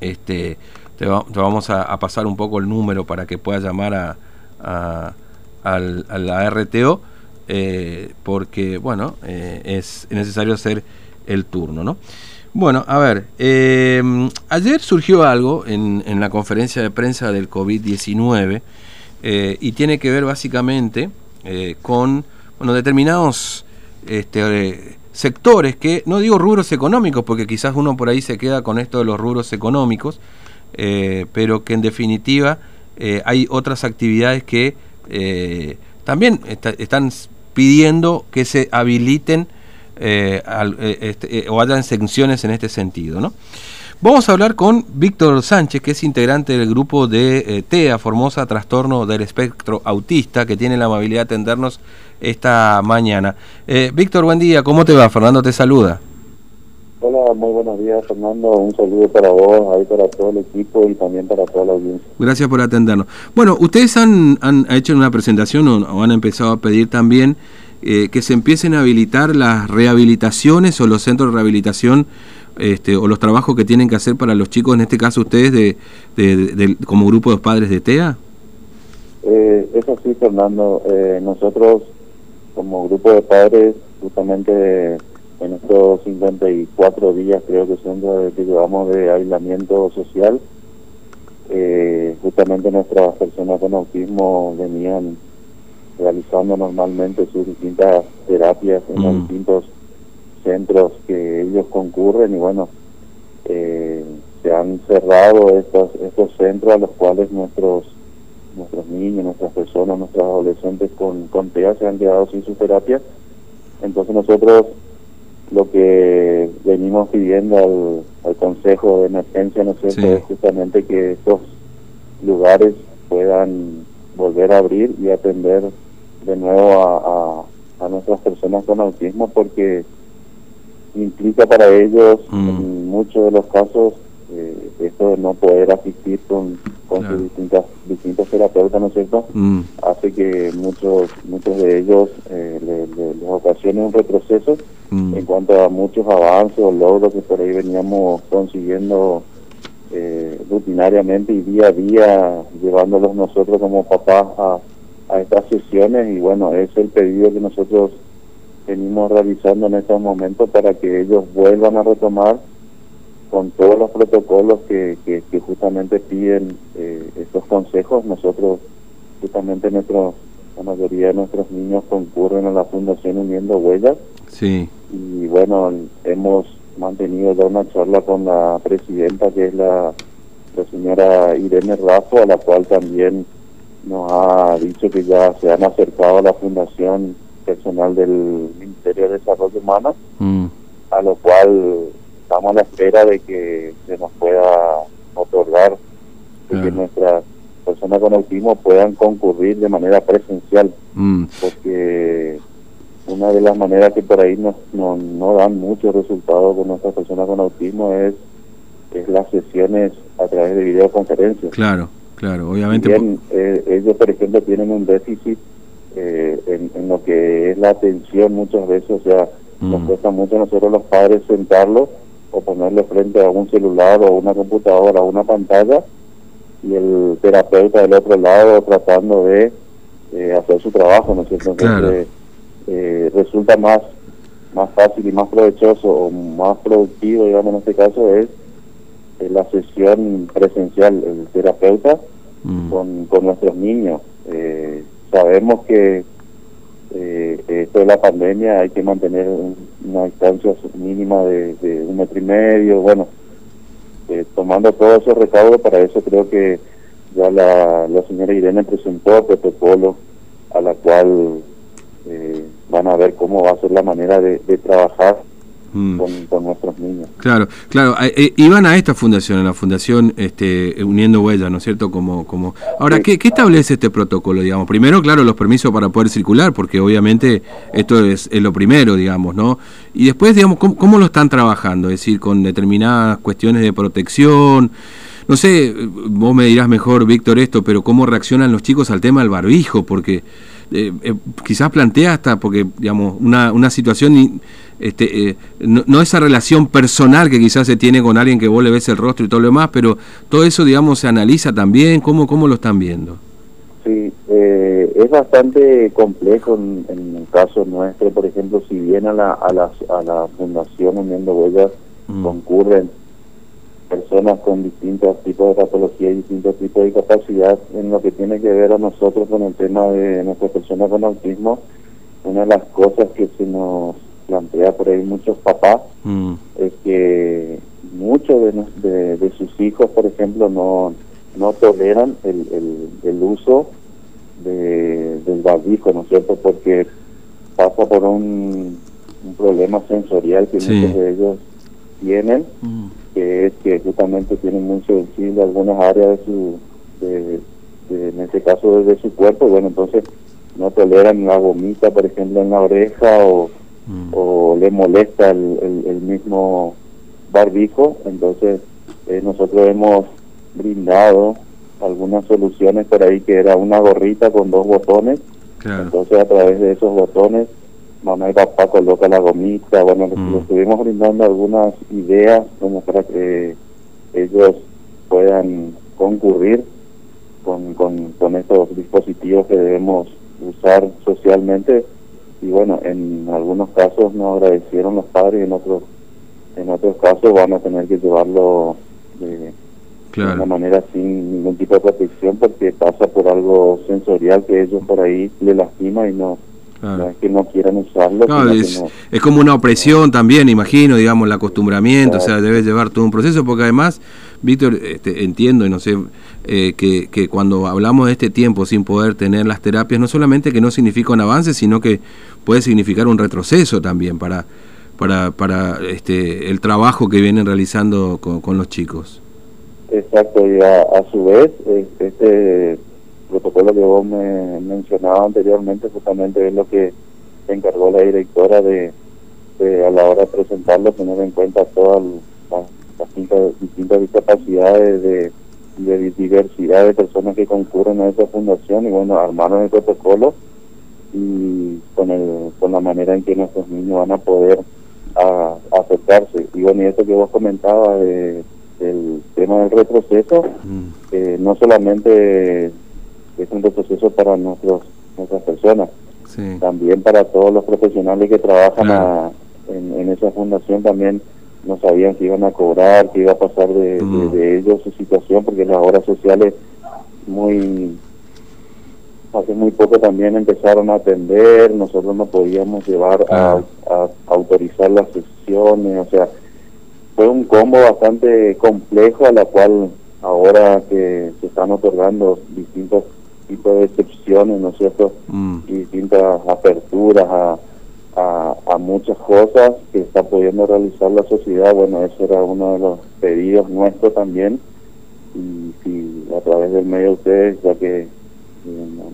este, te, vamos a, pasar un poco el número para que puedas llamar a, a, la RTO, eh, porque, bueno, eh, es necesario hacer el turno, ¿no? Bueno, a ver, eh, ayer surgió algo en, en, la conferencia de prensa del COVID-19 y tiene que ver básicamente con bueno, determinados este, sectores que, no digo rubros económicos, porque quizás uno por ahí se queda con esto de los rubros económicos, eh, pero que en definitiva eh, hay otras actividades que eh, también están pidiendo que se habiliten este, o hayan secciones en este sentido. ¿no? Vamos a hablar con Víctor Sánchez, que es integrante del grupo de TEA, Formosa Trastorno del Espectro Autista, que tiene la amabilidad de atendernos esta mañana. Eh, Víctor, buen día, ¿cómo te va? Fernando te saluda. Hola, muy buenos días Fernando, un saludo para vos, ahí para todo el equipo y también para toda la audiencia. Gracias por atendernos. Bueno, ustedes han, han hecho una presentación o, han empezado a pedir también eh, que se empiecen a habilitar las rehabilitaciones o los centros de rehabilitación este, o los trabajos que tienen que hacer para los chicos, en este caso ustedes de, de, como grupo de padres de TEA. Eh, eso sí, Fernando, eh, nosotros como grupo de padres, justamente en estos 54 días, creo que son de, que llevamos de aislamiento social, eh, justamente nuestras personas con autismo venían realizando normalmente sus distintas terapias en los mm. distintos centros que ellos concurren y bueno, eh, se han cerrado estos, estos centros a los cuales nuestros nuestros niños, nuestras personas, nuestros adolescentes con, con TEA se han quedado sin su terapia. Entonces nosotros lo que venimos pidiendo al, al Consejo de Emergencia, ¿no es es justamente que estos lugares puedan volver a abrir y atender de nuevo a, a, nuestras personas con autismo porque implica para ellos mm. en muchos de los casos eh, esto de no poder asistir con, con sus distintas, distintos terapeutas, ¿no es cierto? Mm. Hace que muchos muchos de ellos eh, les ocasione un retroceso mm. en cuanto a muchos avances o logros que por ahí veníamos consiguiendo eh, rutinariamente y día a día llevándolos nosotros como papás a, a estas sesiones y bueno, es el pedido que nosotros venimos realizando en estos momentos para que ellos vuelvan a retomar con todos los protocolos que, que, justamente piden eh, estos consejos. Nosotros, justamente nuestro, la mayoría de nuestros niños concurren a la Fundación Uniendo Huellas. Sí. Y bueno, hemos mantenido ya una charla con la presidenta, que es la, la señora Irene Raffo, a la cual también nos ha dicho que ya se han acercado a la Fundación Personal del Ministerio de Desarrollo Humano, mm. a lo cual estamos a la espera de que se nos pueda otorgar que nuestras personas con autismo puedan concurrir de manera presencial mm. porque una de las maneras que por ahí no, no dan muchos resultados con nuestras personas con autismo es, es las sesiones a través de videoconferencias. Claro, claro, obviamente. Bien, eh, ellos, por ejemplo, tienen un déficit eh, en, en, lo que es la atención muchas veces, o sea, nos mm. cuesta mucho a nosotros los padres sentarlos o ponerle frente a un celular o una computadora o una pantalla y el terapeuta del otro lado tratando de eh, hacer su trabajo, ¿no es cierto? Entonces, eh, resulta más más fácil y más provechoso o más productivo, digamos, en este caso, es eh, la sesión presencial, el terapeuta mm. con, con nuestros niños. sabemos que eh, esto de la pandemia hay que mantener una distancia mínima de, un metro y medio, bueno, eh, tomando todo ese recaudo, para eso creo que ya la, la señora Irene presentó protocolo a la cual eh, van a ver cómo va a ser la manera de trabajar Mm. con, nuestros niños. Claro, claro. Eh, iban a esta fundación, a la fundación este, Uniendo Huellas, ¿no es cierto? Como, como... Ahora, ¿qué, establece este protocolo, digamos? Primero, claro, los permisos para poder circular, porque obviamente esto es, lo primero, digamos, ¿no? Y después, digamos, ¿cómo, lo están trabajando? Es decir, con determinadas cuestiones de protección. No sé, vos me dirás mejor, Víctor, esto, pero ¿cómo reaccionan los chicos al tema del barbijo? Porque eh, eh, quizás plantea hasta, porque, digamos, una, una situación, este, no, esa relación personal que quizás se tiene con alguien que vos le ves el rostro y todo lo demás, pero todo eso, digamos, se analiza también, ¿cómo, cómo lo están viendo? Sí, es bastante complejo en, el caso nuestro, por ejemplo, si bien a la, a la, a la Fundación Uniendo Huellas mm. concurren personas con distintos tipos de patología y distintos tipos de discapacidad. En lo que tiene que ver a nosotros con el tema de nuestras personas con autismo, una de las cosas que se nos plantea por ahí muchos papás mm. es que muchos de, de, sus hijos, por ejemplo, no, no toleran el, el, el uso de, del barbijo, ¿no es cierto? Porque pasa por un, un problema sensorial que muchos de ellos tienen. Mm que es que justamente tienen muy sensible algunas áreas de su, de, en este caso de su cuerpo, bueno, entonces no toleran la gomita, por ejemplo, en la oreja o, mm. o le molesta el, el, mismo barbijo, entonces eh, nosotros hemos brindado algunas soluciones por ahí que era una gorrita con dos botones, entonces a través de esos botones mamá y papá coloca la gomita, bueno, mm. les estuvimos brindando algunas ideas como para que ellos puedan concurrir con, con, con estos dispositivos que debemos usar socialmente y bueno, en algunos casos nos agradecieron los padres y en otros en otros casos van a tener que llevarlo de, de una manera sin ningún tipo de protección porque pasa por algo sensorial que ellos por ahí le lastima y no no es que no quieran usarlo. es, como una opresión también, imagino, digamos, el acostumbramiento, o sea, debe llevar todo un proceso, porque además, Víctor, este, entiendo y no sé, eh, que, que, cuando hablamos de este tiempo sin poder tener las terapias, no solamente que no significa un avance, sino que puede significar un retroceso también para, para, para este, el trabajo que vienen realizando con, los chicos. Exacto, y a, a su vez, este protocolo que vos me mencionabas anteriormente justamente es lo que se encargó la directora de, a la hora de presentarlo tener en cuenta todas las, distintas, discapacidades de, de, diversidad de personas que concurren a esa fundación y bueno armaron el protocolo y con el con la manera en que nuestros niños van a poder a, acercarse y bueno y eso que vos comentabas de, del tema del retroceso mm. eh, no solamente es un retroceso para nuestros, nuestras personas. También para todos los profesionales que trabajan en, esa fundación también no sabían que iban a cobrar, que iba a pasar de, de, ellos su situación, porque las horas sociales muy hace muy poco también empezaron a atender, nosotros no podíamos llevar a, a, autorizar las sesiones, o sea, fue un combo bastante complejo a la cual ahora que se están otorgando distintos tipo de excepciones, ¿no es cierto? Mm. Y distintas aperturas a, a, muchas cosas que está pudiendo realizar la sociedad. Bueno, eso era uno de los pedidos nuestros también. Y si a través del medio de ustedes, ya que eh,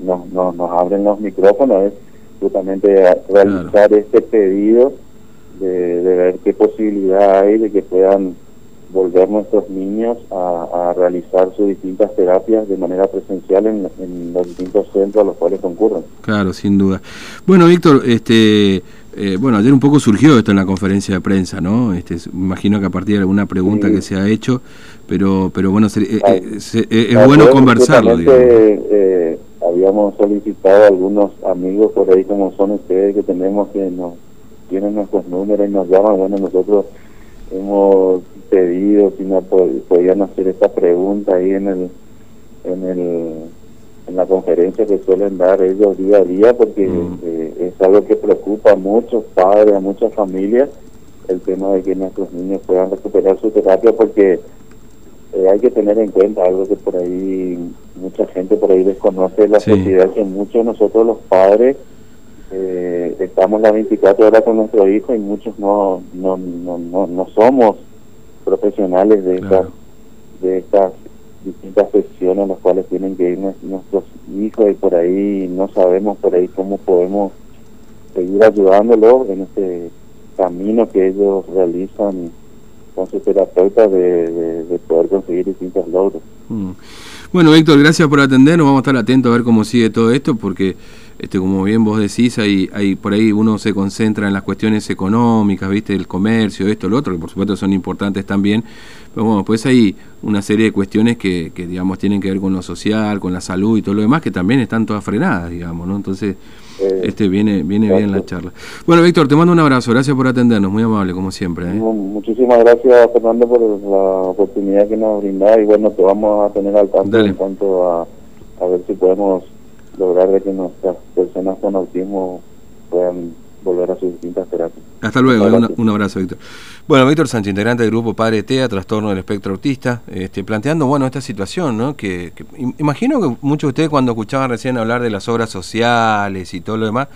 nos, nos, abren los micrófonos, es justamente realizar este pedido de, de ver qué posibilidad hay de que puedan volver nuestros niños a, realizar sus distintas terapias de manera presencial en, los distintos centros a los cuales concurren. Claro, sin duda. Bueno, Víctor, este, eh, bueno, ayer un poco surgió esto en la conferencia de prensa, ¿no? Este, imagino que a partir de alguna pregunta que se ha hecho, pero, pero bueno, eh, eh, es bueno conversarlo. habíamos solicitado a algunos amigos por ahí como son ustedes que tenemos que nos tienen nuestros números y nos llaman, bueno, nosotros hemos pedido si no podían hacer esta pregunta ahí en el en el en la conferencia que suelen dar ellos día a día porque mm. eh, es algo que preocupa a muchos padres a muchas familias el tema de que nuestros niños puedan recuperar su terapia porque eh, hay que tener en cuenta algo que por ahí mucha gente por ahí desconoce la sociedad que muchos de nosotros los padres eh, estamos las 24 horas con nuestro hijo y muchos no no, no, no, no somos profesionales de estas de estas distintas secciones en las cuales tienen que ir nuestros hijos y por ahí no sabemos por ahí cómo podemos seguir ayudándolos en este camino que ellos realizan con su terapeuta de, de, poder conseguir distintos logros. Mm. Bueno, Víctor, gracias por atendernos. Vamos a estar atentos a ver cómo sigue todo esto, porque este, como bien vos decís, hay, hay, por ahí uno se concentra en las cuestiones económicas, ¿viste? El comercio, esto, lo otro, que por supuesto son importantes también, pero bueno, pues hay una serie de cuestiones que, que, digamos, tienen que ver con lo social, con la salud y todo lo demás, que también están todas frenadas, digamos, ¿no? Entonces, eh, este viene viene bien la charla. Bueno, Víctor, te mando un abrazo, gracias por atendernos, muy amable, como siempre. ¿eh? Muchísimas gracias, Fernando, por la oportunidad que nos brinda y bueno, te vamos a tener al tanto en cuanto a, a ver si podemos lograr de que nuestras personas con autismo puedan volver a sus distintas terapias. Hasta luego, un abrazo, Víctor. Bueno, Víctor Sánchez, integrante del grupo Padre TEA, Trastorno del Espectro Autista, este, planteando, bueno, esta situación, ¿no? Que, imagino que muchos de ustedes cuando escuchaban recién hablar de las obras sociales y todo lo demás,